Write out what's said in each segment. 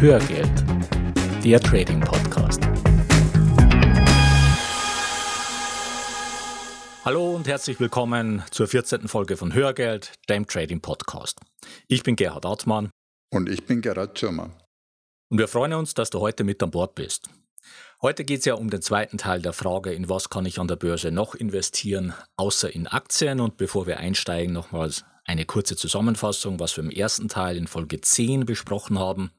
Hörgeld, der Trading Podcast. Hallo und herzlich willkommen zur 14. Folge von Hörgeld, dem Trading Podcast. Ich bin Gerhard Artmann. Und ich bin Gerhard Schirmer. Und wir freuen uns, dass du heute mit an Bord bist. Heute geht es ja um den zweiten Teil der Frage, in was kann ich an der Börse noch investieren, außer in Aktien. Und bevor wir einsteigen, nochmals eine kurze Zusammenfassung, was wir im ersten Teil in Folge 10 besprochen haben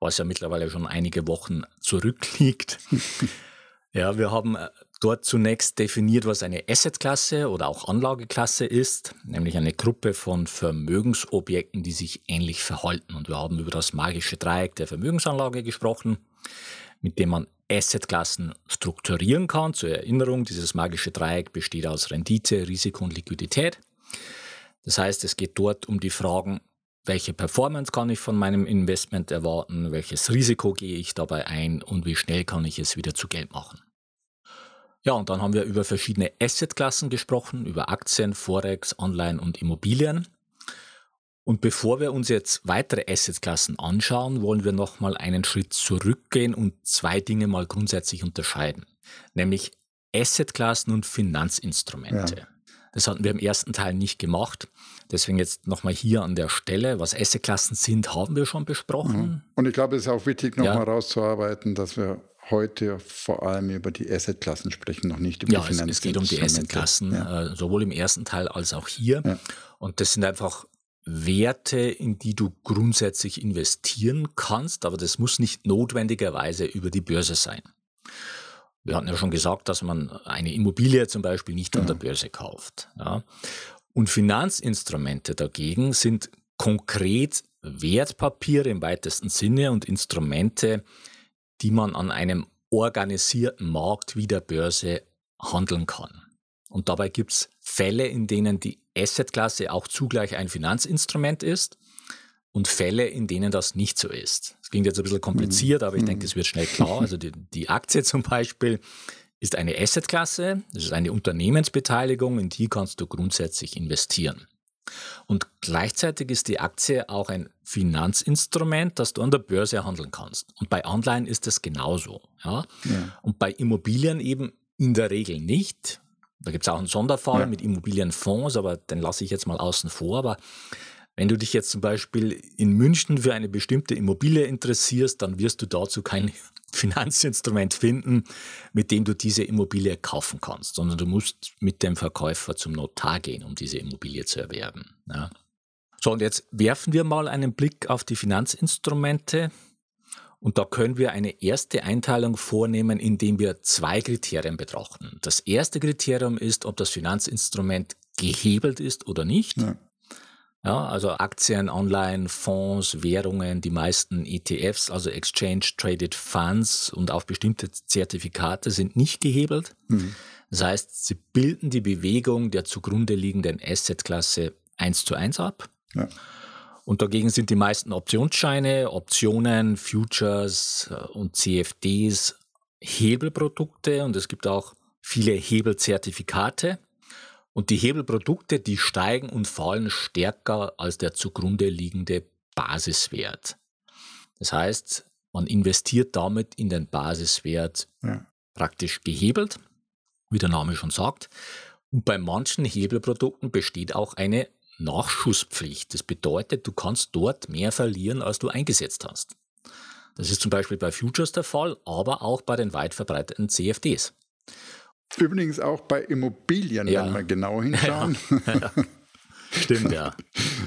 was ja mittlerweile schon einige Wochen zurückliegt. ja, wir haben äh, dort zunächst definiert, was eine Assetklasse oder auch Anlageklasse ist, nämlich eine Gruppe von Vermögensobjekten, die sich ähnlich verhalten. Und wir haben über das magische Dreieck der Vermögensanlage gesprochen, mit dem man Assetklassen strukturieren kann. Zur Erinnerung, dieses magische Dreieck besteht aus Rendite, Risiko und Liquidität. Das heißt, es geht dort um die Fragen, welche Performance kann ich von meinem Investment erwarten, welches Risiko gehe ich dabei ein und wie schnell kann ich es wieder zu Geld machen. Ja, und dann haben wir über verschiedene Assetklassen gesprochen, über Aktien, Forex, Anleihen und Immobilien. Und bevor wir uns jetzt weitere Assetklassen anschauen, wollen wir nochmal einen Schritt zurückgehen und zwei Dinge mal grundsätzlich unterscheiden, nämlich Assetklassen und Finanzinstrumente. Ja. Das hatten wir im ersten Teil nicht gemacht. Deswegen jetzt nochmal hier an der Stelle, was Assetklassen sind, haben wir schon besprochen. Mhm. Und ich glaube, es ist auch wichtig, nochmal ja. rauszuarbeiten, dass wir heute vor allem über die Assetklassen sprechen, noch nicht über ja, die Finanzen. Ja, es geht um die Assetklassen, ja. äh, sowohl im ersten Teil als auch hier. Ja. Und das sind einfach Werte, in die du grundsätzlich investieren kannst, aber das muss nicht notwendigerweise über die Börse sein. Wir hatten ja schon gesagt, dass man eine Immobilie zum Beispiel nicht an der Börse kauft. Ja. Und Finanzinstrumente dagegen sind konkret Wertpapiere im weitesten Sinne und Instrumente, die man an einem organisierten Markt wie der Börse handeln kann. Und dabei gibt es Fälle, in denen die Assetklasse auch zugleich ein Finanzinstrument ist und Fälle, in denen das nicht so ist. Klingt jetzt ein bisschen kompliziert, aber ich denke, es wird schnell klar. Also die, die Aktie zum Beispiel ist eine Assetklasse, das ist eine Unternehmensbeteiligung, in die kannst du grundsätzlich investieren. Und gleichzeitig ist die Aktie auch ein Finanzinstrument, das du an der Börse handeln kannst. Und bei Anleihen ist das genauso. Ja? ja. Und bei Immobilien eben in der Regel nicht. Da gibt es auch einen Sonderfall ja. mit Immobilienfonds, aber den lasse ich jetzt mal außen vor. Aber wenn du dich jetzt zum Beispiel in München für eine bestimmte Immobilie interessierst, dann wirst du dazu kein Finanzinstrument finden, mit dem du diese Immobilie kaufen kannst, sondern du musst mit dem Verkäufer zum Notar gehen, um diese Immobilie zu erwerben. Ja. So, und jetzt werfen wir mal einen Blick auf die Finanzinstrumente. Und da können wir eine erste Einteilung vornehmen, indem wir zwei Kriterien betrachten. Das erste Kriterium ist, ob das Finanzinstrument gehebelt ist oder nicht. Ja. Ja, also Aktien, Online, Fonds, Währungen, die meisten ETFs, also Exchange Traded Funds und auch bestimmte Zertifikate sind nicht gehebelt. Mhm. Das heißt, sie bilden die Bewegung der zugrunde liegenden Assetklasse eins zu eins ab. Ja. Und dagegen sind die meisten Optionsscheine, Optionen, Futures äh, und CFDs Hebelprodukte und es gibt auch viele Hebelzertifikate. Und die Hebelprodukte, die steigen und fallen stärker als der zugrunde liegende Basiswert. Das heißt, man investiert damit in den Basiswert ja. praktisch gehebelt, wie der Name schon sagt. Und bei manchen Hebelprodukten besteht auch eine Nachschusspflicht. Das bedeutet, du kannst dort mehr verlieren, als du eingesetzt hast. Das ist zum Beispiel bei Futures der Fall, aber auch bei den weit verbreiteten CFDs. Übrigens auch bei Immobilien, ja. wenn wir genau hinschauen. Ja. Ja. Stimmt, ja.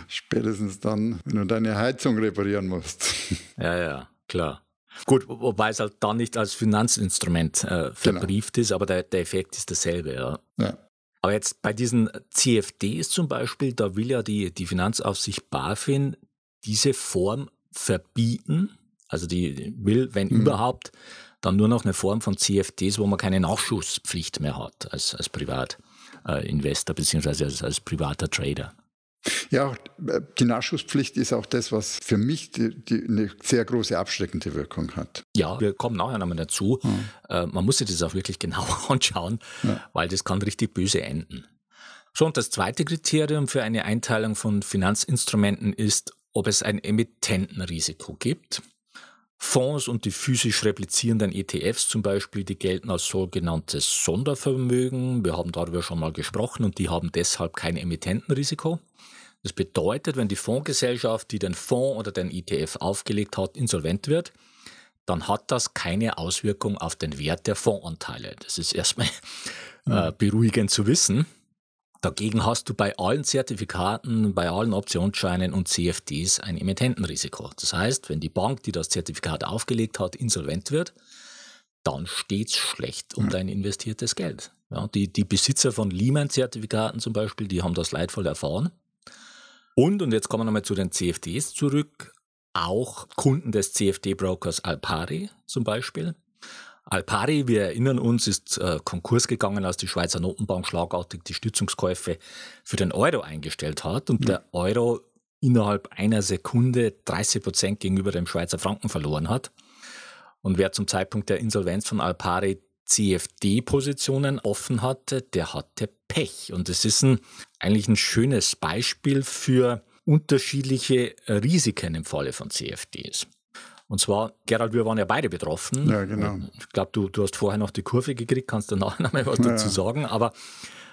Spätestens dann, wenn du deine Heizung reparieren musst. Ja, ja, klar. Gut, wobei es halt dann nicht als Finanzinstrument äh, genau. verbrieft genau. ist, aber der, der, Effekt ist derselbe, ja. ja. Aber jetzt bei diesen CFDs zum Beispiel, da will ja die, die Finanzaufsicht BaFin diese Form verbieten. Also die will, wenn mhm. überhaupt, dann nur noch eine Form von CFDs, wo man keine Nachschusspflicht mehr hat als, als Privatinvestor äh, bzw. Als, als privater Trader. Ja, die Nachschusspflicht ist auch das, was für mich die, die eine sehr große abschreckende Wirkung hat. Ja, wir kommen nachher nochmal dazu. Hm. Äh, man muss sich das auch wirklich genau anschauen, ja. weil das kann richtig böse enden. So, und das zweite Kriterium für eine Einteilung von Finanzinstrumenten ist, ob es ein Emittentenrisiko gibt. Fonds und die physisch replizierenden ETFs zum Beispiel, die gelten als sogenanntes Sondervermögen. Wir haben darüber schon mal gesprochen und die haben deshalb kein Emittentenrisiko. Das bedeutet, wenn die Fondsgesellschaft, die den Fonds oder den ETF aufgelegt hat, insolvent wird, dann hat das keine Auswirkung auf den Wert der Fondsanteile. Das ist erstmal äh, mhm. beruhigend zu wissen. Dagegen hast du bei allen Zertifikaten, bei allen Optionsscheinen und CFDs ein Emittentenrisiko. Das heißt, wenn die Bank, die das Zertifikat aufgelegt hat, insolvent wird, dann steht es schlecht um dein investiertes Geld. Ja, die, die Besitzer von Lehman-Zertifikaten zum Beispiel, die haben das leidvoll erfahren. Und, und jetzt kommen wir nochmal zu den CFDs zurück, auch Kunden des CFD-Brokers Alpari zum Beispiel, Alpari, wir erinnern uns, ist äh, Konkurs gegangen, als die Schweizer Notenbank schlagartig die Stützungskäufe für den Euro eingestellt hat und mhm. der Euro innerhalb einer Sekunde 30 Prozent gegenüber dem Schweizer Franken verloren hat. Und wer zum Zeitpunkt der Insolvenz von Alpari CFD-Positionen offen hatte, der hatte Pech. Und es ist ein, eigentlich ein schönes Beispiel für unterschiedliche Risiken im Falle von CFDs. Und zwar, Gerald, wir waren ja beide betroffen. Ja, genau. Ich glaube, du, du hast vorher noch die Kurve gekriegt, kannst du nachher noch mal was ja. dazu sagen. Aber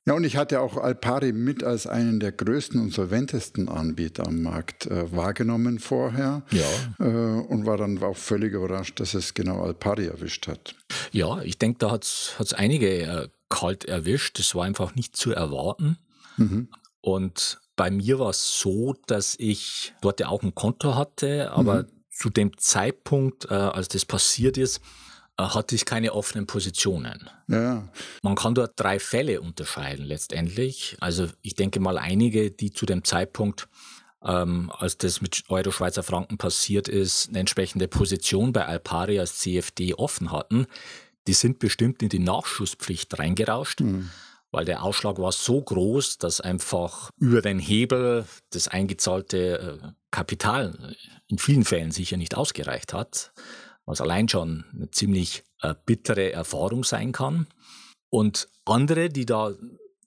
ja, und ich hatte auch Alpari mit als einen der größten und solventesten Anbieter am Markt äh, wahrgenommen vorher. Ja. Äh, und war dann auch völlig überrascht, dass es genau Alpari erwischt hat. Ja, ich denke, da hat es einige äh, kalt erwischt. Das war einfach nicht zu erwarten. Mhm. Und bei mir war es so, dass ich dort ja auch ein Konto hatte, aber mhm zu dem Zeitpunkt, äh, als das passiert ist, äh, hatte ich keine offenen Positionen. Ja. Man kann dort drei Fälle unterscheiden letztendlich. Also ich denke mal einige, die zu dem Zeitpunkt, ähm, als das mit Euro Schweizer Franken passiert ist, eine entsprechende Position bei Alpari als CFD offen hatten, die sind bestimmt in die Nachschusspflicht reingerauscht. Mhm weil der Ausschlag war so groß, dass einfach über den Hebel das eingezahlte äh, Kapital in vielen Fällen sicher nicht ausgereicht hat, was allein schon eine ziemlich äh, bittere Erfahrung sein kann. Und andere, die da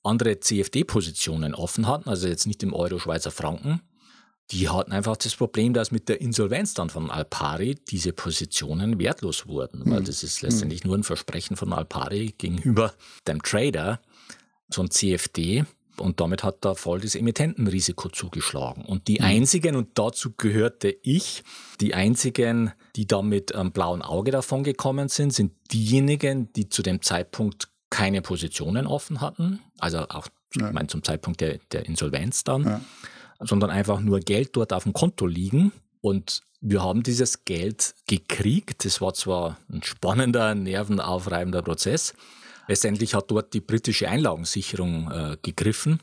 andere CFD-Positionen offen hatten, also jetzt nicht im Euro-Schweizer Franken, die hatten einfach das Problem, dass mit der Insolvenz dann von Alpari diese Positionen wertlos wurden, weil hm. das ist letztendlich nur ein Versprechen von Alpari gegenüber dem Trader, so ein CFD. Und damit hat da voll das Emittentenrisiko zugeschlagen. Und die mhm. einzigen, und dazu gehörte ich, die einzigen, die da mit einem blauen Auge davon gekommen sind, sind diejenigen, die zu dem Zeitpunkt keine Positionen offen hatten. Also auch, ja. ich meine, zum Zeitpunkt der, der Insolvenz dann, ja. sondern einfach nur Geld dort auf dem Konto liegen. Und wir haben dieses Geld gekriegt. Das war zwar ein spannender, nervenaufreibender Prozess, Letztendlich hat dort die britische Einlagensicherung äh, gegriffen.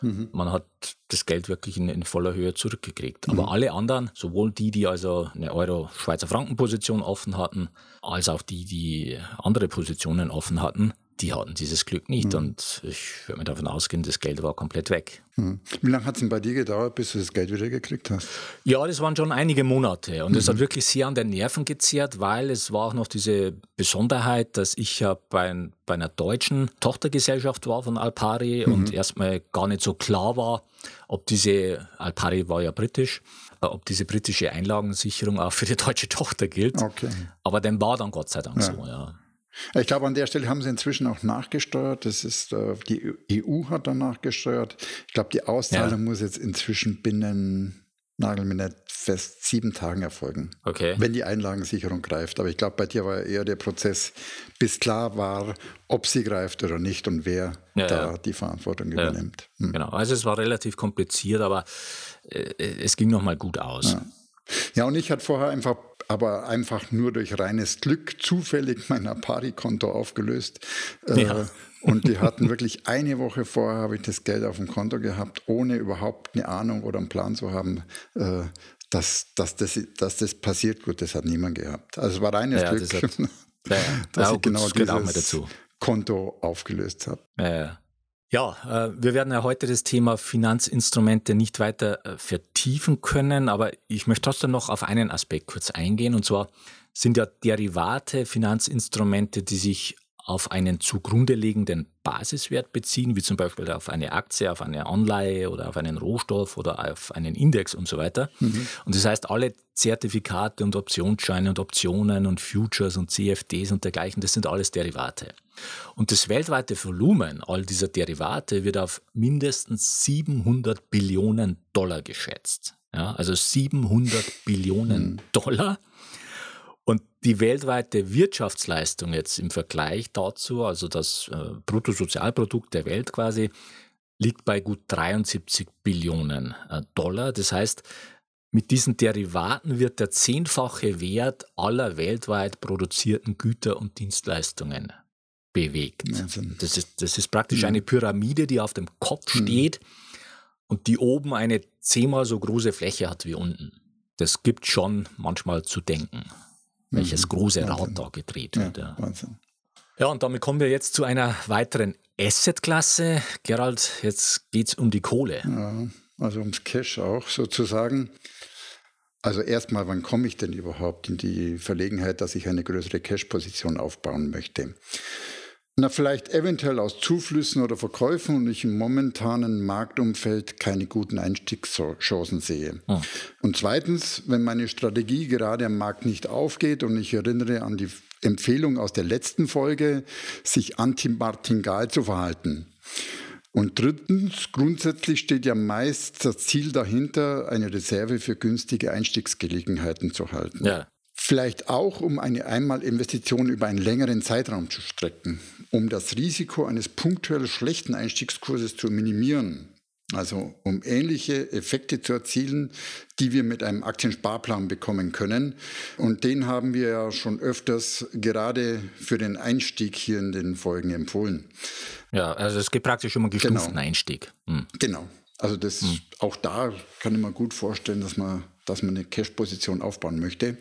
Mhm. Man hat das Geld wirklich in, in voller Höhe zurückgekriegt. Aber mhm. alle anderen, sowohl die, die also eine Euro-Schweizer Franken-Position offen hatten, als auch die, die andere Positionen offen hatten, die hatten dieses Glück nicht. Mhm. Und ich würde mir davon ausgehen, das Geld war komplett weg. Mhm. Wie lange hat es denn bei dir gedauert, bis du das Geld wieder gekriegt hast? Ja, das waren schon einige Monate. Und es mhm. hat wirklich sehr an den Nerven gezehrt, weil es war auch noch diese Besonderheit, dass ich ja bei, bei einer deutschen Tochtergesellschaft war von Alpari mhm. und erstmal gar nicht so klar war, ob diese, Alpari war ja britisch, ob diese britische Einlagensicherung auch für die deutsche Tochter gilt. Okay. Aber dem war dann Gott sei Dank ja. so, ja. Ich glaube, an der Stelle haben sie inzwischen auch nachgesteuert. Das ist, äh, die EU hat dann nachgesteuert. Ich glaube, die Auszahlung ja. muss jetzt inzwischen binnen, nagel mir nicht fest, sieben Tagen erfolgen. Okay. Wenn die Einlagensicherung greift. Aber ich glaube, bei dir war eher der Prozess, bis klar war, ob sie greift oder nicht und wer ja, da ja. die Verantwortung übernimmt. Hm. Genau. Also es war relativ kompliziert, aber äh, es ging nochmal gut aus. Ja, und ich hatte vorher einfach aber einfach nur durch reines Glück zufällig mein Apari-Konto aufgelöst. Äh, ja. Und die hatten wirklich eine Woche vorher habe ich das Geld auf dem Konto gehabt, ohne überhaupt eine Ahnung oder einen Plan zu haben, äh, dass, dass, das, dass das passiert. Gut, das hat niemand gehabt. Also es war reines ja, Glück, das hat, ja, dass ich genau dieses Konto aufgelöst habe. Ja, ja, äh, wir werden ja heute das Thema Finanzinstrumente nicht weiter äh, vertiefen können, aber ich möchte trotzdem noch auf einen Aspekt kurz eingehen. Und zwar sind ja Derivate Finanzinstrumente, die sich auf einen zugrunde liegenden Basiswert beziehen, wie zum Beispiel auf eine Aktie, auf eine Anleihe oder auf einen Rohstoff oder auf einen Index und so weiter. Mhm. Und das heißt, alle Zertifikate und Optionsscheine und Optionen und Futures und CFDs und dergleichen, das sind alles Derivate. Und das weltweite Volumen all dieser Derivate wird auf mindestens 700 Billionen Dollar geschätzt. Ja, also 700 Billionen mhm. Dollar. Die weltweite Wirtschaftsleistung jetzt im Vergleich dazu, also das äh, Bruttosozialprodukt der Welt quasi, liegt bei gut 73 Billionen äh, Dollar. Das heißt, mit diesen Derivaten wird der zehnfache Wert aller weltweit produzierten Güter und Dienstleistungen bewegt. Das ist, das ist praktisch eine Pyramide, die auf dem Kopf steht und die oben eine zehnmal so große Fläche hat wie unten. Das gibt schon manchmal zu denken welches mhm. große Wahnsinn. Rad da gedreht wird. Ja, Wahnsinn. Ja, und damit kommen wir jetzt zu einer weiteren Asset-Klasse. Gerald, jetzt geht es um die Kohle. Ja, also ums Cash auch sozusagen. Also erstmal, wann komme ich denn überhaupt in die Verlegenheit, dass ich eine größere Cash-Position aufbauen möchte? Na, vielleicht eventuell aus Zuflüssen oder Verkäufen und ich im momentanen Marktumfeld keine guten Einstiegschancen sehe. Oh. Und zweitens, wenn meine Strategie gerade am Markt nicht aufgeht und ich erinnere an die Empfehlung aus der letzten Folge, sich anti-martingal zu verhalten. Und drittens, grundsätzlich steht ja meist das Ziel dahinter, eine Reserve für günstige Einstiegsgelegenheiten zu halten. Ja. Vielleicht auch, um eine Einmalinvestition über einen längeren Zeitraum zu strecken um das Risiko eines punktuell schlechten Einstiegskurses zu minimieren. Also um ähnliche Effekte zu erzielen, die wir mit einem Aktiensparplan bekommen können. Und den haben wir ja schon öfters gerade für den Einstieg hier in den Folgen empfohlen. Ja, also es geht praktisch um einen gestuften genau. Einstieg. Hm. Genau. Also das hm. auch da kann ich mir gut vorstellen, dass man dass man eine Cash-Position aufbauen möchte.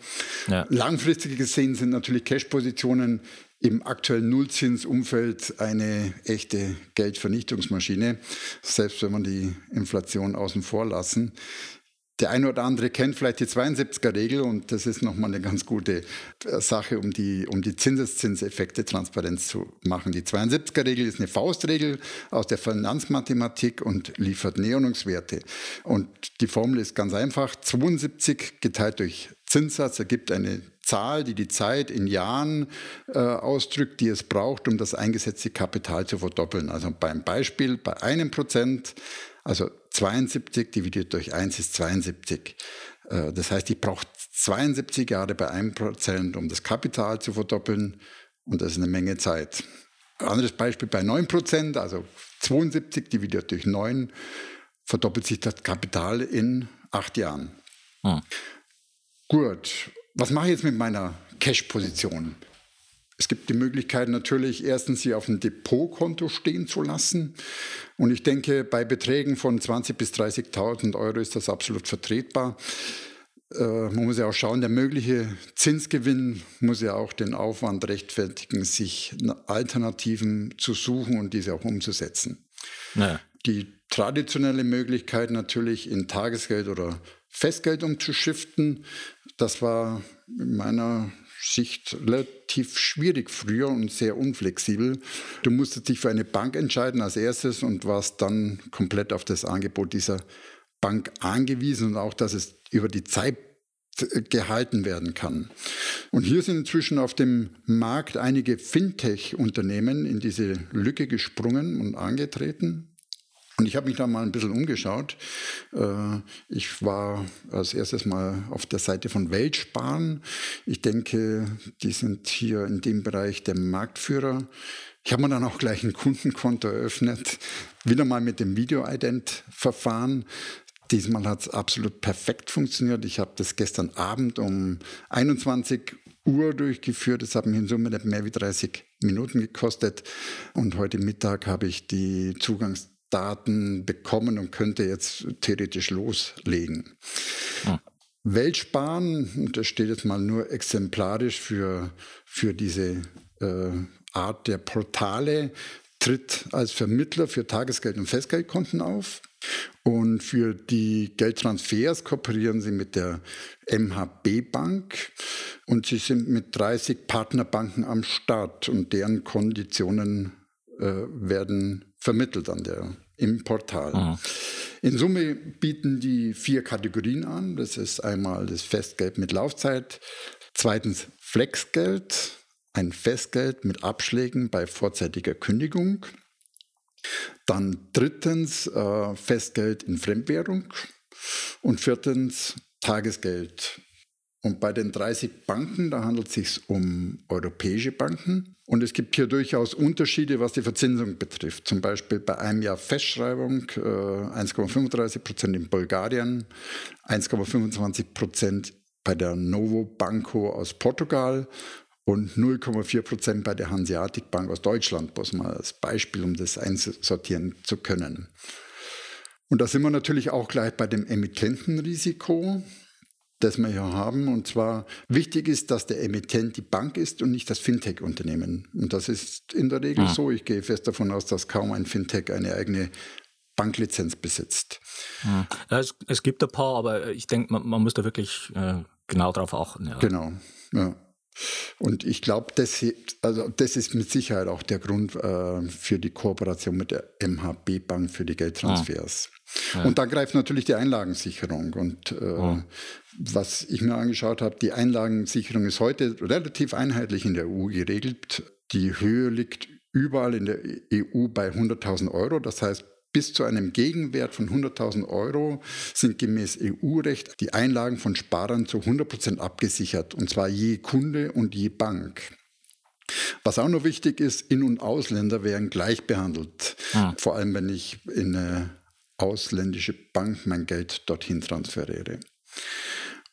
Ja. Langfristig gesehen sind natürlich Cash-Positionen im aktuellen Nullzinsumfeld eine echte Geldvernichtungsmaschine, selbst wenn man die Inflation außen vor lassen. Der eine oder andere kennt vielleicht die 72er-Regel und das ist nochmal eine ganz gute äh, Sache, um die, um die Zinseszinseffekte transparent zu machen. Die 72er-Regel ist eine Faustregel aus der Finanzmathematik und liefert Näherungswerte. Und die Formel ist ganz einfach. 72 geteilt durch Zinssatz ergibt eine Zahl, die die Zeit in Jahren äh, ausdrückt, die es braucht, um das eingesetzte Kapital zu verdoppeln. Also beim Beispiel bei einem Prozent, also 72 dividiert durch 1 ist 72. Äh, das heißt, ich brauche 72 Jahre bei einem Prozent, um das Kapital zu verdoppeln und das ist eine Menge Zeit. Anderes Beispiel bei 9 Prozent, also 72 dividiert durch 9, verdoppelt sich das Kapital in acht Jahren. Hm. Gut, was mache ich jetzt mit meiner Cash-Position? Es gibt die Möglichkeit natürlich erstens, sie auf dem Depotkonto stehen zu lassen. Und ich denke, bei Beträgen von 20.000 bis 30.000 Euro ist das absolut vertretbar. Äh, man muss ja auch schauen, der mögliche Zinsgewinn muss ja auch den Aufwand rechtfertigen, sich Alternativen zu suchen und diese auch umzusetzen. Naja. Die traditionelle Möglichkeit natürlich in Tagesgeld oder Festgeld umzuschiften. Das war in meiner Sicht relativ schwierig früher und sehr unflexibel. Du musstest dich für eine Bank entscheiden als erstes und warst dann komplett auf das Angebot dieser Bank angewiesen und auch, dass es über die Zeit gehalten werden kann. Und hier sind inzwischen auf dem Markt einige Fintech-Unternehmen in diese Lücke gesprungen und angetreten. Und ich habe mich da mal ein bisschen umgeschaut. Äh, ich war als erstes mal auf der Seite von Weltsparen. Ich denke, die sind hier in dem Bereich der Marktführer. Ich habe mir dann auch gleich ein Kundenkonto eröffnet, wieder mal mit dem Video-Ident-Verfahren. Diesmal hat es absolut perfekt funktioniert. Ich habe das gestern Abend um 21 Uhr durchgeführt. Das hat mich in Summe nicht mehr wie 30 Minuten gekostet. Und heute Mittag habe ich die Zugangs Daten bekommen und könnte jetzt theoretisch loslegen. Hm. Weltsparen, das steht jetzt mal nur exemplarisch für, für diese äh, Art der Portale, tritt als Vermittler für Tagesgeld- und Festgeldkonten auf. Und für die Geldtransfers kooperieren sie mit der MHB Bank. und sie sind mit 30 Partnerbanken am Start und deren Konditionen werden vermittelt an der, im Portal. Mhm. In Summe bieten die vier Kategorien an. Das ist einmal das Festgeld mit Laufzeit, zweitens Flexgeld, ein Festgeld mit Abschlägen bei vorzeitiger Kündigung. Dann drittens äh, Festgeld in Fremdwährung und viertens Tagesgeld. Und bei den 30 Banken, da handelt es sich um europäische Banken. Und es gibt hier durchaus Unterschiede, was die Verzinsung betrifft. Zum Beispiel bei einem Jahr Festschreibung äh, 1,35 Prozent in Bulgarien, 1,25 Prozent bei der Novo Banco aus Portugal und 0,4 Prozent bei der Hanseatic Bank aus Deutschland, bloß mal als Beispiel, um das einsortieren zu können. Und da sind wir natürlich auch gleich bei dem Emittentenrisiko, das wir hier haben. Und zwar wichtig ist, dass der Emittent die Bank ist und nicht das Fintech-Unternehmen. Und das ist in der Regel ja. so. Ich gehe fest davon aus, dass kaum ein Fintech eine eigene Banklizenz besitzt. Ja, es, es, gibt ein paar, aber ich denke, man, man, muss da wirklich äh, genau darauf achten. Ja. Genau, ja. Und ich glaube, das, also das ist mit Sicherheit auch der Grund äh, für die Kooperation mit der MHB Bank für die Geldtransfers. Ah. Ja. Und da greift natürlich die Einlagensicherung. Und äh, oh. Was ich mir angeschaut habe, die Einlagensicherung ist heute relativ einheitlich in der EU geregelt. Die Höhe liegt überall in der EU bei 100.000 Euro. Das heißt, bis zu einem Gegenwert von 100.000 Euro sind gemäß EU-Recht die Einlagen von Sparern zu 100 Prozent abgesichert, und zwar je Kunde und je Bank. Was auch noch wichtig ist, In- und Ausländer werden gleich behandelt. Ah. Vor allem, wenn ich in eine ausländische Bank mein Geld dorthin transferiere.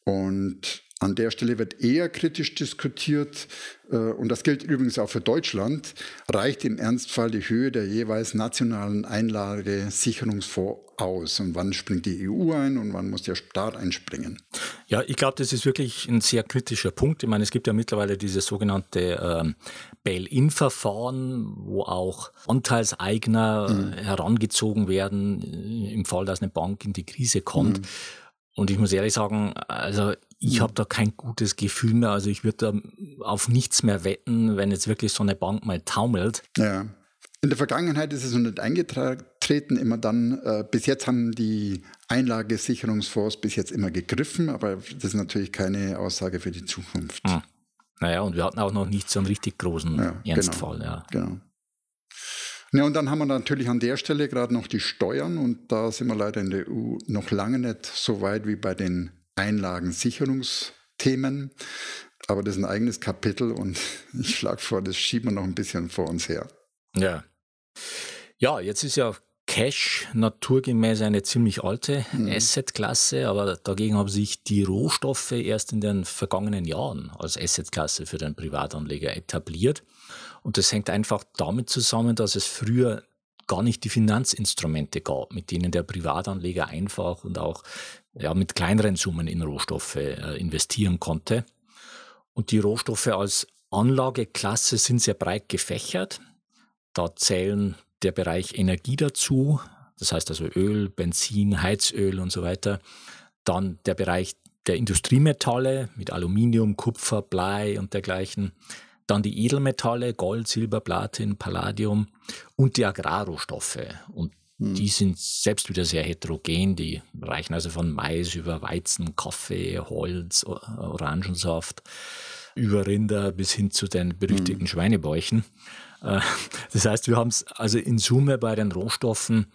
Und an der Stelle wird eher kritisch diskutiert, äh, und das gilt übrigens auch für Deutschland, reicht im Ernstfall die Höhe der jeweils nationalen Einlagesicherungsfonds aus? Und wann springt die EU ein und wann muss der Staat einspringen? Ja, ich glaube, das ist wirklich ein sehr kritischer Punkt. Ich meine, es gibt ja mittlerweile dieses sogenannte ähm, Bail-in-Verfahren, wo auch Anteilseigner mhm. herangezogen werden, äh, im Fall, dass eine Bank in die Krise kommt. Mhm. Und ich muss ehrlich sagen, also ich habe da kein gutes Gefühl mehr. Also ich würde da auf nichts mehr wetten, wenn jetzt wirklich so eine Bank mal taumelt. Ja. In der Vergangenheit ist es noch nicht eingetreten, immer dann, äh, bis jetzt haben die Einlagesicherungsfonds bis jetzt immer gegriffen, aber das ist natürlich keine Aussage für die Zukunft. Hm. Naja, und wir hatten auch noch nicht so einen richtig großen ja, genau. Ernstfall. Genau, ja. genau. Ja, und dann haben wir natürlich an der Stelle gerade noch die Steuern und da sind wir leider in der EU noch lange nicht so weit wie bei den Einlagensicherungsthemen. Aber das ist ein eigenes Kapitel und ich schlage vor, das schieben wir noch ein bisschen vor uns her. Ja. Ja, jetzt ist ja Cash naturgemäß eine ziemlich alte mhm. Assetklasse, aber dagegen haben sich die Rohstoffe erst in den vergangenen Jahren als Assetklasse für den Privatanleger etabliert. Und das hängt einfach damit zusammen, dass es früher gar nicht die Finanzinstrumente gab, mit denen der Privatanleger einfach und auch ja, mit kleineren Summen in Rohstoffe äh, investieren konnte. Und die Rohstoffe als Anlageklasse sind sehr breit gefächert. Da zählen der Bereich Energie dazu, das heißt also Öl, Benzin, Heizöl und so weiter. Dann der Bereich der Industriemetalle mit Aluminium, Kupfer, Blei und dergleichen. Dann die Edelmetalle, Gold, Silber, Platin, Palladium und die Agrarrohstoffe. Und hm. die sind selbst wieder sehr heterogen. Die reichen also von Mais über Weizen, Kaffee, Holz, Orangensaft, über Rinder bis hin zu den berüchtigten hm. Schweinebäuchen. Äh, das heißt, wir haben es also in Summe bei den Rohstoffen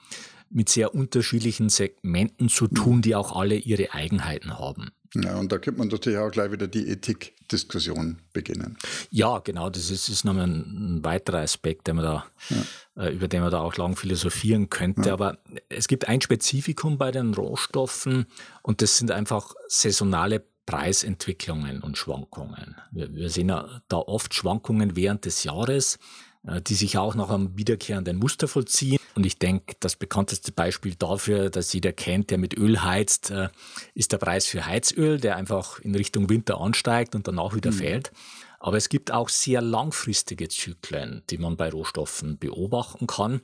mit sehr unterschiedlichen Segmenten zu tun, die auch alle ihre Eigenheiten haben. Ja, und da könnte man natürlich auch gleich wieder die Ethikdiskussion beginnen. Ja, genau, das ist, ist nochmal ein, ein weiterer Aspekt, den da, ja. äh, über den man da auch lang philosophieren könnte. Ja. Aber es gibt ein Spezifikum bei den Rohstoffen und das sind einfach saisonale Preisentwicklungen und Schwankungen. Wir, wir sehen ja da oft Schwankungen während des Jahres. Äh, die sich auch nach einem wiederkehrenden Muster vollziehen. Und ich denke, das bekannteste Beispiel dafür, dass jeder kennt, der mit Öl heizt, äh, ist der Preis für Heizöl, der einfach in Richtung Winter ansteigt und danach wieder mhm. fällt. Aber es gibt auch sehr langfristige Zyklen, die man bei Rohstoffen beobachten kann.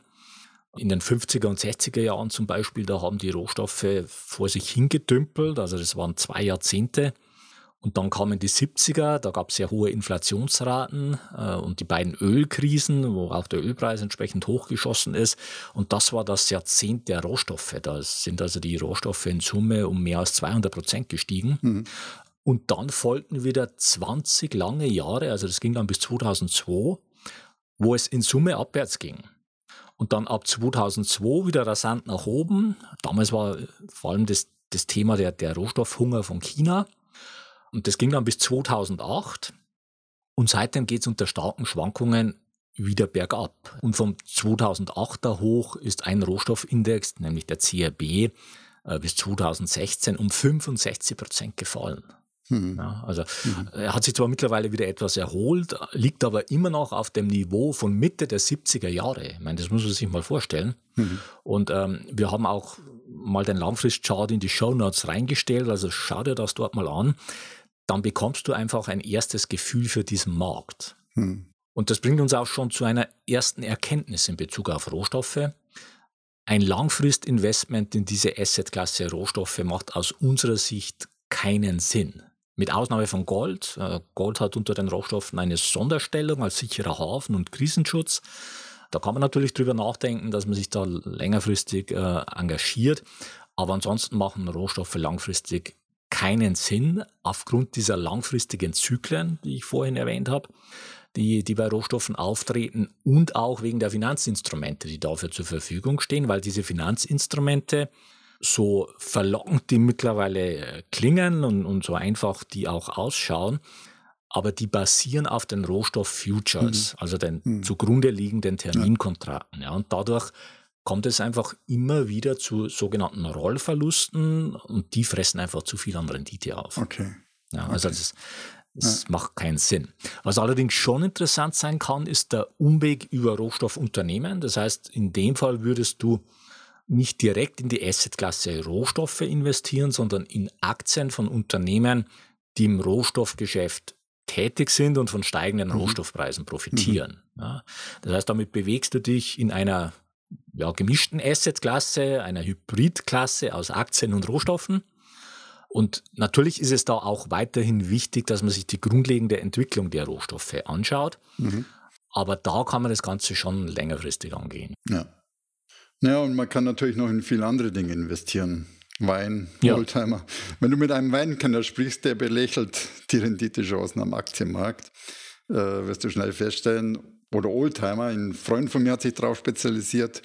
In den 50er und 60er Jahren zum Beispiel, da haben die Rohstoffe vor sich hingedümpelt, also das waren zwei Jahrzehnte. Und dann kamen die 70er, da gab es sehr hohe Inflationsraten äh, und die beiden Ölkrisen, wo auch der Ölpreis entsprechend hochgeschossen ist. Und das war das Jahrzehnt der Rohstoffe. Da sind also die Rohstoffe in Summe um mehr als 200 Prozent gestiegen. Mhm. Und dann folgten wieder 20 lange Jahre, also das ging dann bis 2002, wo es in Summe abwärts ging. Und dann ab 2002 wieder rasant nach oben. Damals war vor allem das, das Thema der, der Rohstoffhunger von China. Und das ging dann bis 2008. Und seitdem geht es unter starken Schwankungen wieder bergab. Und vom 2008er hoch ist ein Rohstoffindex, nämlich der CRB, äh, bis 2016 um 65 Prozent gefallen. Mhm. Ja, also mhm. er hat sich zwar mittlerweile wieder etwas erholt, liegt aber immer noch auf dem Niveau von Mitte der 70er Jahre. Ich meine, das muss man sich mal vorstellen. Mhm. Und ähm, wir haben auch mal den Langfristchart in die Show Notes reingestellt, also schau dir das dort mal an dann bekommst du einfach ein erstes Gefühl für diesen Markt. Hm. Und das bringt uns auch schon zu einer ersten Erkenntnis in Bezug auf Rohstoffe. Ein Langfristinvestment in diese Assetklasse Rohstoffe macht aus unserer Sicht keinen Sinn. Mit Ausnahme von Gold. Äh, Gold hat unter den Rohstoffen eine Sonderstellung als sicherer Hafen und Krisenschutz. Da kann man natürlich drüber nachdenken, dass man sich da längerfristig äh, engagiert. Aber ansonsten machen Rohstoffe langfristig keinen Sinn aufgrund dieser langfristigen Zyklen, die ich vorhin erwähnt habe, die, die bei Rohstoffen auftreten und auch wegen der Finanzinstrumente, die dafür zur Verfügung stehen, weil diese Finanzinstrumente so verlockend die mittlerweile äh, klingen und, und so einfach die auch ausschauen, aber die basieren auf den Rohstoff-Futures, mhm. also den mhm. zugrunde liegenden Terminkontrakten. Ja, und dadurch kommt es einfach immer wieder zu sogenannten Rollverlusten und die fressen einfach zu viel an Rendite auf. Okay. Ja, also okay. das, das ja. macht keinen Sinn. Was allerdings schon interessant sein kann, ist der Umweg über Rohstoffunternehmen. Das heißt, in dem Fall würdest du nicht direkt in die Assetklasse Rohstoffe investieren, sondern in Aktien von Unternehmen, die im Rohstoffgeschäft tätig sind und von steigenden mhm. Rohstoffpreisen profitieren. Mhm. Ja, das heißt, damit bewegst du dich in einer ja, gemischten Assetklasse, einer Hybridklasse aus Aktien und Rohstoffen. Und natürlich ist es da auch weiterhin wichtig, dass man sich die grundlegende Entwicklung der Rohstoffe anschaut. Mhm. Aber da kann man das Ganze schon längerfristig angehen. Ja. Ja, und man kann natürlich noch in viele andere Dinge investieren. Wein, ja. Oldtimer. Wenn du mit einem Weinkenner sprichst, der belächelt die Renditechancen am Aktienmarkt, äh, wirst du schnell feststellen, oder Oldtimer. Ein Freund von mir hat sich darauf spezialisiert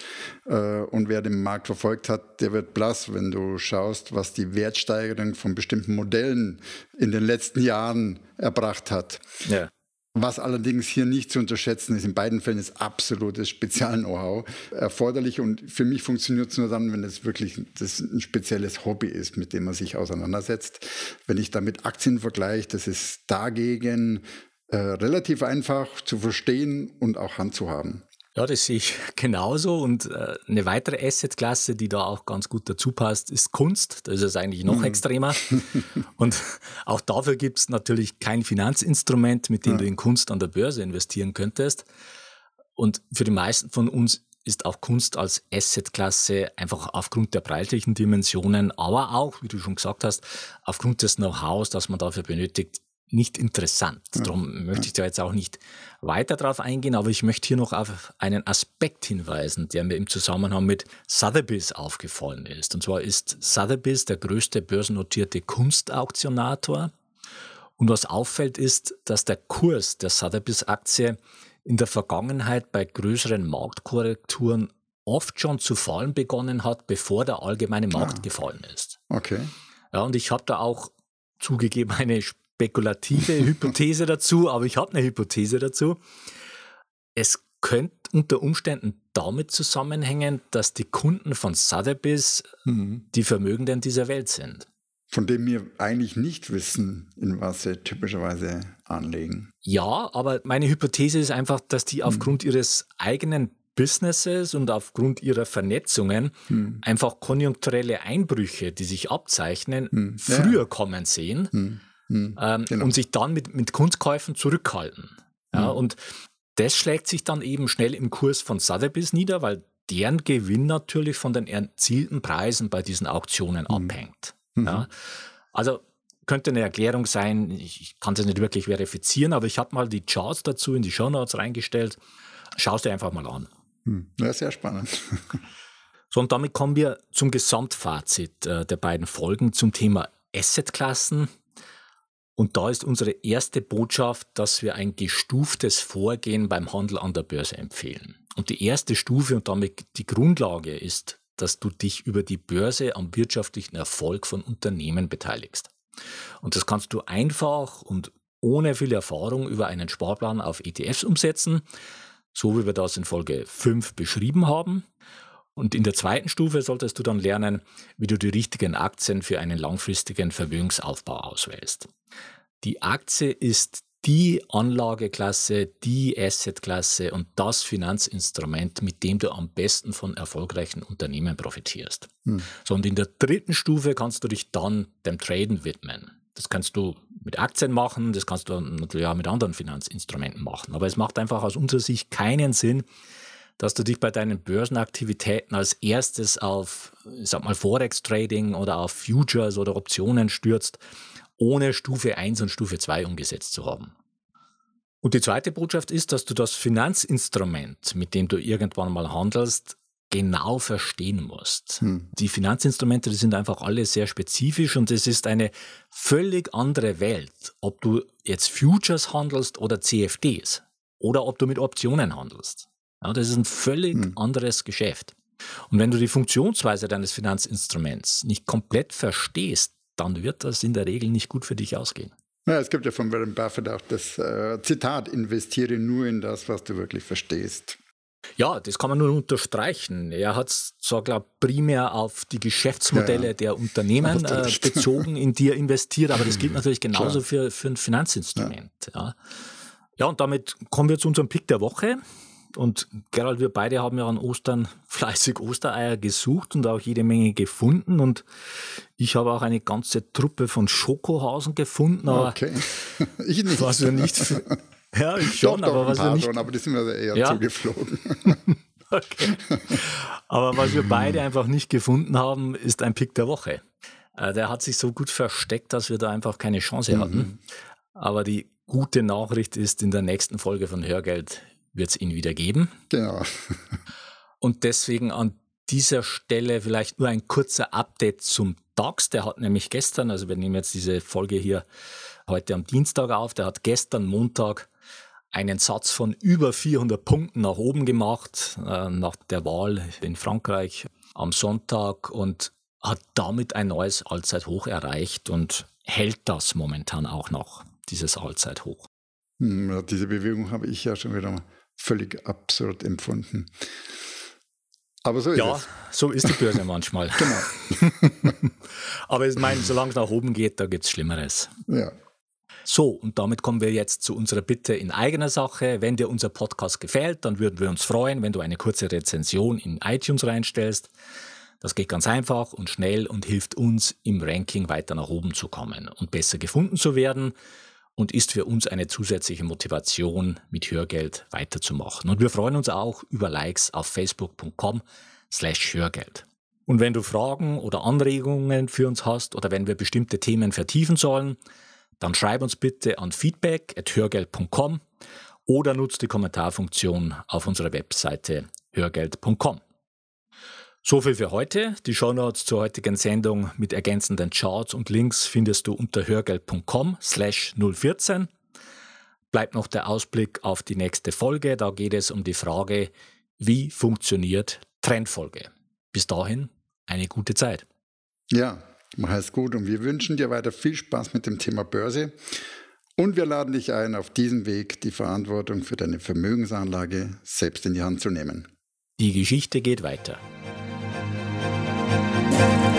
äh, und wer den Markt verfolgt hat, der wird blass, wenn du schaust, was die Wertsteigerung von bestimmten Modellen in den letzten Jahren erbracht hat. Ja. Was allerdings hier nicht zu unterschätzen ist, in beiden Fällen ist absolutes Spezial-Know-how erforderlich und für mich funktioniert es nur dann, wenn es wirklich das ein spezielles Hobby ist, mit dem man sich auseinandersetzt. Wenn ich damit Aktien vergleiche, das ist dagegen äh, relativ einfach zu verstehen und auch handzuhaben. Ja, das sehe ich genauso. Und äh, eine weitere Assetklasse, die da auch ganz gut dazu passt, ist Kunst. Das ist eigentlich noch mhm. extremer. und auch dafür gibt es natürlich kein Finanzinstrument, mit dem ja. du in Kunst an der Börse investieren könntest. Und für die meisten von uns ist auch Kunst als Assetklasse einfach aufgrund der preislichen Dimensionen, aber auch, wie du schon gesagt hast, aufgrund des Know-hows, das man dafür benötigt, nicht interessant. Darum möchte ich da jetzt auch nicht weiter drauf eingehen, aber ich möchte hier noch auf einen Aspekt hinweisen, der mir im Zusammenhang mit Sotheby's aufgefallen ist. Und zwar ist Sotheby's der größte börsennotierte Kunstauktionator. Und was auffällt ist, dass der Kurs der Sotheby's-Aktie in der Vergangenheit bei größeren Marktkorrekturen oft schon zu fallen begonnen hat, bevor der allgemeine Markt ah. gefallen ist. Okay. Ja, und ich habe da auch zugegeben eine spekulative Hypothese dazu, aber ich habe eine Hypothese dazu. Es könnte unter Umständen damit zusammenhängen, dass die Kunden von Sotheby's mhm. die Vermögenden dieser Welt sind. Von dem wir eigentlich nicht wissen, in was sie typischerweise anlegen. Ja, aber meine Hypothese ist einfach, dass die mhm. aufgrund ihres eigenen Businesses und aufgrund ihrer Vernetzungen mhm. einfach konjunkturelle Einbrüche, die sich abzeichnen, mhm. früher ja. kommen sehen mhm. Hm, ähm, genau. und sich dann mit, mit Kunstkäufen zurückhalten. Ja, hm. Und das schlägt sich dann eben schnell im Kurs von Sotheby's nieder, weil deren Gewinn natürlich von den erzielten Preisen bei diesen Auktionen hm. abhängt. Mhm. Ja, also könnte eine Erklärung sein, ich kann es nicht wirklich verifizieren, aber ich habe mal die Charts dazu in die Show Notes reingestellt. Schau es dir einfach mal an. Hm. Ja, sehr spannend. So, und damit kommen wir zum Gesamtfazit äh, der beiden Folgen zum Thema Assetklassen. Und da ist unsere erste Botschaft, dass wir ein gestuftes Vorgehen beim Handel an der Börse empfehlen. Und die erste Stufe und damit die Grundlage ist, dass du dich über die Börse am wirtschaftlichen Erfolg von Unternehmen beteiligst. Und das kannst du einfach und ohne viel Erfahrung über einen Sparplan auf ETFs umsetzen, so wie wir das in Folge 5 beschrieben haben. Und in der zweiten Stufe solltest du dann lernen, wie du die richtigen Aktien für einen langfristigen Vermögensaufbau auswählst. Die Aktie ist die Anlageklasse, die Assetklasse und das Finanzinstrument, mit dem du am besten von erfolgreichen Unternehmen profitierst. Hm. So, und in der dritten Stufe kannst du dich dann dem Traden widmen. Das kannst du mit Aktien machen, das kannst du natürlich auch mit anderen Finanzinstrumenten machen. Aber es macht einfach aus unserer Sicht keinen Sinn, dass du dich bei deinen Börsenaktivitäten als erstes auf, ich sag mal, Forex-Trading oder auf Futures oder Optionen stürzt, ohne Stufe 1 und Stufe 2 umgesetzt zu haben. Und die zweite Botschaft ist, dass du das Finanzinstrument, mit dem du irgendwann mal handelst, genau verstehen musst. Hm. Die Finanzinstrumente, die sind einfach alle sehr spezifisch und es ist eine völlig andere Welt, ob du jetzt Futures handelst oder CFDs oder ob du mit Optionen handelst. Ja, das ist ein völlig hm. anderes Geschäft. Und wenn du die Funktionsweise deines Finanzinstruments nicht komplett verstehst, dann wird das in der Regel nicht gut für dich ausgehen. Ja, es gibt ja von Warren Buffett auch das äh, Zitat, investiere nur in das, was du wirklich verstehst. Ja, das kann man nur unterstreichen. Er hat zwar, glaube ich, primär auf die Geschäftsmodelle ja, der Unternehmen äh, bezogen, in die er investiert, aber das gilt natürlich genauso für, für ein Finanzinstrument. Ja. ja. ja, und damit kommen wir zu unserem Pick der Woche. Und Gerald, wir beide haben ja an Ostern fleißig Ostereier gesucht und auch jede Menge gefunden. Und ich habe auch eine ganze Truppe von Schokohausen gefunden. Aber okay. Ich nicht. Was wir nicht. Ja, ich schon, doch, doch, aber was wir nicht. Schon, aber die sind mir eher ja. zugeflogen. okay. Aber was wir beide einfach nicht gefunden haben, ist ein Pick der Woche. Äh, der hat sich so gut versteckt, dass wir da einfach keine Chance hatten. Mhm. Aber die gute Nachricht ist, in der nächsten Folge von Hörgeld wird es ihn wieder geben. Genau. Und deswegen an dieser Stelle vielleicht nur ein kurzer Update zum DAX. Der hat nämlich gestern, also wir nehmen jetzt diese Folge hier heute am Dienstag auf, der hat gestern Montag einen Satz von über 400 Punkten nach oben gemacht, äh, nach der Wahl in Frankreich am Sonntag und hat damit ein neues Allzeithoch erreicht und hält das momentan auch noch, dieses Allzeithoch. Hm, diese Bewegung habe ich ja schon wieder mal völlig absurd empfunden. Aber so ist ja, es. Ja, so ist die Börse manchmal. genau. Aber ich meine, solange es nach oben geht, da gibt es Schlimmeres. Ja. So, und damit kommen wir jetzt zu unserer Bitte in eigener Sache. Wenn dir unser Podcast gefällt, dann würden wir uns freuen, wenn du eine kurze Rezension in iTunes reinstellst. Das geht ganz einfach und schnell und hilft uns, im Ranking weiter nach oben zu kommen und besser gefunden zu werden und ist für uns eine zusätzliche Motivation, mit Hörgeld weiterzumachen. Und wir freuen uns auch über Likes auf facebook.com slash Hörgeld. Und wenn du Fragen oder Anregungen für uns hast oder wenn wir bestimmte Themen vertiefen sollen, dann schreib uns bitte an feedback.hörgeld.com oder nutze die Kommentarfunktion auf unserer Webseite hörgeld.com. So viel für heute. Die Shownotes zur heutigen Sendung mit ergänzenden Charts und Links findest du unter hörgeld.com slash 014. Bleibt noch der Ausblick auf die nächste Folge. Da geht es um die Frage, wie funktioniert Trendfolge. Bis dahin eine gute Zeit. Ja, mach es gut und wir wünschen dir weiter viel Spaß mit dem Thema Börse. Und wir laden dich ein, auf diesem Weg die Verantwortung für deine Vermögensanlage selbst in die Hand zu nehmen. Die Geschichte geht weiter. Thank you.